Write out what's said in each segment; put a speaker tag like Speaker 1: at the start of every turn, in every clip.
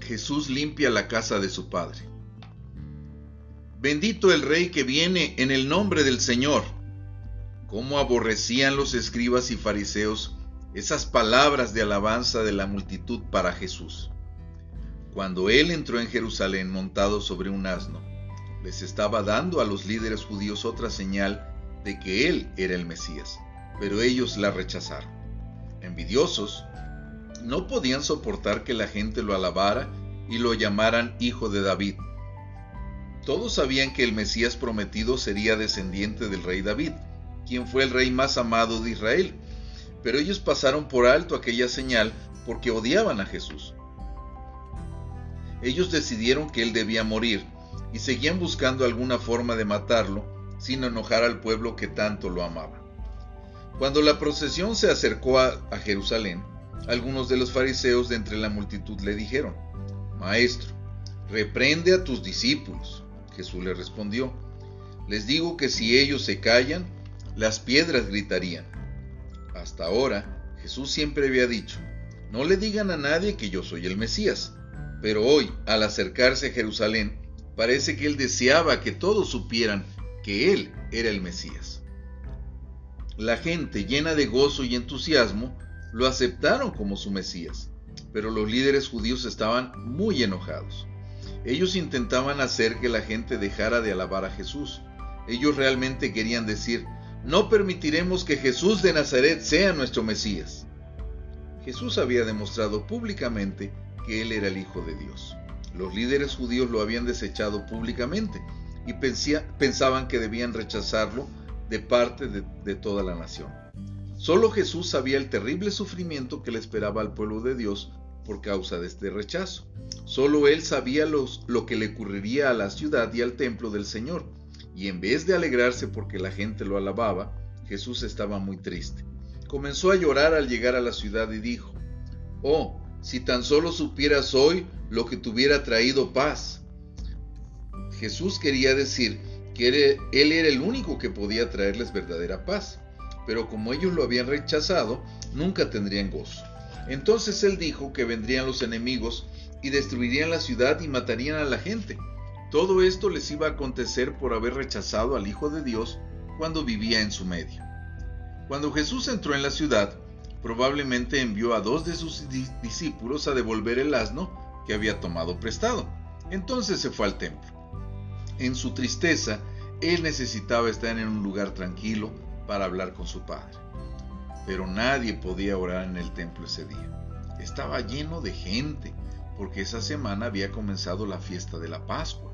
Speaker 1: Jesús limpia la casa de su Padre. Bendito el Rey que viene en el nombre del Señor. Cómo aborrecían los escribas y fariseos esas palabras de alabanza de la multitud para Jesús. Cuando él entró en Jerusalén montado sobre un asno, les estaba dando a los líderes judíos otra señal de que él era el Mesías, pero ellos la rechazaron. Envidiosos, no podían soportar que la gente lo alabara y lo llamaran hijo de David. Todos sabían que el Mesías prometido sería descendiente del rey David, quien fue el rey más amado de Israel, pero ellos pasaron por alto aquella señal porque odiaban a Jesús. Ellos decidieron que él debía morir y seguían buscando alguna forma de matarlo sin enojar al pueblo que tanto lo amaba. Cuando la procesión se acercó a, Jerusalén, algunos de los fariseos de entre la multitud le dijeron, Maestro, reprende a tus discípulos. Jesús le respondió, les digo que si ellos se callan, las piedras gritarían. Hasta ahora, Jesús siempre había dicho, no le digan a nadie que yo soy el Mesías, pero hoy, al acercarse a Jerusalén, parece que él deseaba que todos supieran que él era el Mesías. La gente, llena de gozo y entusiasmo, lo aceptaron como su Mesías, pero los líderes judíos estaban muy enojados. Ellos intentaban hacer que la gente dejara de alabar a Jesús. Ellos realmente querían decir, no permitiremos que Jesús de Nazaret sea nuestro Mesías. Jesús había demostrado públicamente que Él era el Hijo de Dios. Los líderes judíos lo habían desechado públicamente y pensaban que debían rechazarlo de parte de, toda la nación. Solo Jesús sabía el terrible sufrimiento que le esperaba al pueblo de Dios por causa de este rechazo. Solo él sabía lo que le ocurriría a la ciudad y al templo del Señor. Y en vez de alegrarse porque la gente lo alababa, Jesús estaba muy triste. Comenzó a llorar al llegar a la ciudad y dijo, Oh, si tan solo supieras hoy lo que te hubiera traído paz. Jesús quería decir él era el único que podía traerles verdadera paz pero como ellos lo habían rechazado, nunca tendrían gozo. Entonces él dijo que vendrían los enemigos y destruirían la ciudad y matarían a la gente. Todo esto les iba a acontecer por haber rechazado al Hijo de Dios cuando vivía en su medio. Cuando Jesús entró en la ciudad, probablemente envió a dos de sus discípulos a devolver el asno que había tomado prestado. Entonces se fue al templo. En su tristeza, él necesitaba estar en un lugar tranquilo, para hablar con su padre. Pero nadie podía orar en el templo ese día. Estaba lleno de gente, porque esa semana había comenzado la fiesta de la Pascua.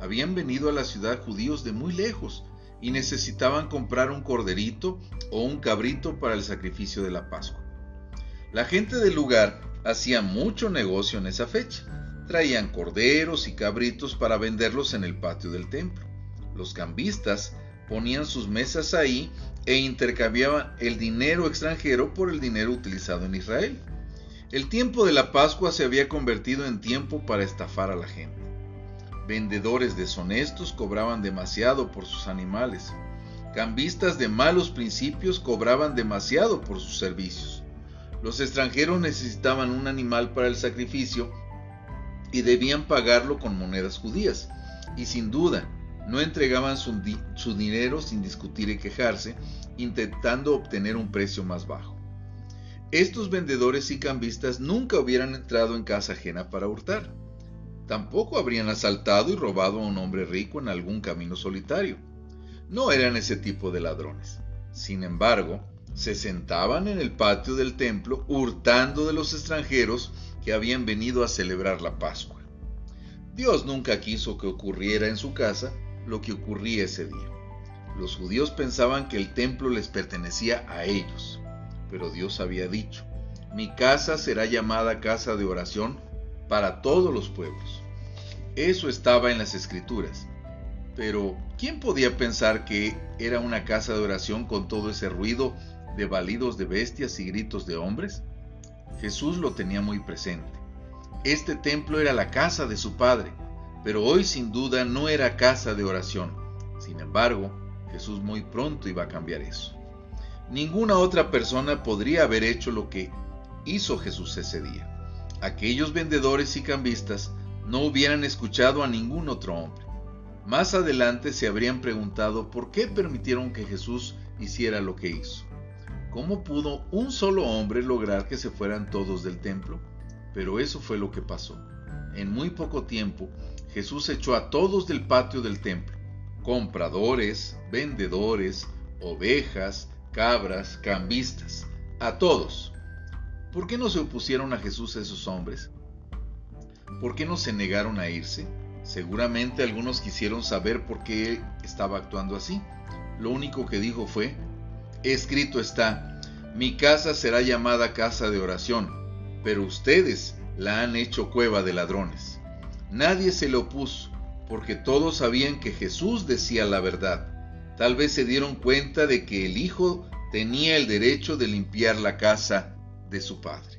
Speaker 1: Habían venido a la ciudad judíos de muy lejos y necesitaban comprar un corderito o un cabrito para el sacrificio de la Pascua. La gente del lugar hacía mucho negocio en esa fecha. Traían corderos y cabritos para venderlos en el patio del templo. Los cambistas ponían sus mesas ahí e intercambiaban el dinero extranjero por el dinero utilizado en Israel. El tiempo de la Pascua se había convertido en tiempo para estafar a la gente. Vendedores deshonestos cobraban demasiado por sus animales. Cambistas de malos principios cobraban demasiado por sus servicios. Los extranjeros necesitaban un animal para el sacrificio y debían pagarlo con monedas judías. Y sin duda, no entregaban su, dinero sin discutir y quejarse, intentando obtener un precio más bajo. Estos vendedores y cambistas nunca hubieran entrado en casa ajena para hurtar. Tampoco habrían asaltado y robado a un hombre rico en algún camino solitario. No eran ese tipo de ladrones. Sin embargo, se sentaban en el patio del templo hurtando de los extranjeros que habían venido a celebrar la Pascua. Dios nunca quiso que ocurriera en su casa lo que ocurría ese día. Los judíos pensaban que el templo les pertenecía a ellos, pero Dios había dicho, mi casa será llamada casa de oración para todos los pueblos. Eso estaba en las escrituras. Pero, ¿quién podía pensar que era una casa de oración con todo ese ruido de balidos de bestias y gritos de hombres? Jesús lo tenía muy presente. Este templo era la casa de su Padre, pero hoy sin duda no era casa de oración. Sin embargo, Jesús muy pronto iba a cambiar eso. Ninguna otra persona podría haber hecho lo que hizo Jesús ese día. Aquellos vendedores y cambistas no hubieran escuchado a ningún otro hombre. Más adelante se habrían preguntado por qué permitieron que Jesús hiciera lo que hizo. ¿Cómo pudo un solo hombre lograr que se fueran todos del templo? Pero eso fue lo que pasó. En muy poco tiempo, Jesús echó a todos del patio del templo, compradores, vendedores, ovejas, cabras, cambistas, a todos. ¿Por qué no se opusieron a Jesús esos hombres? ¿Por qué no se negaron a irse? Seguramente algunos quisieron saber por qué él estaba actuando así. Lo único que dijo fue, escrito está, mi casa será llamada casa de oración, pero ustedes la han hecho cueva de ladrones. Nadie se le opuso, porque todos sabían que Jesús decía la verdad. Tal vez se dieron cuenta de que el Hijo tenía el derecho de limpiar la casa de su Padre.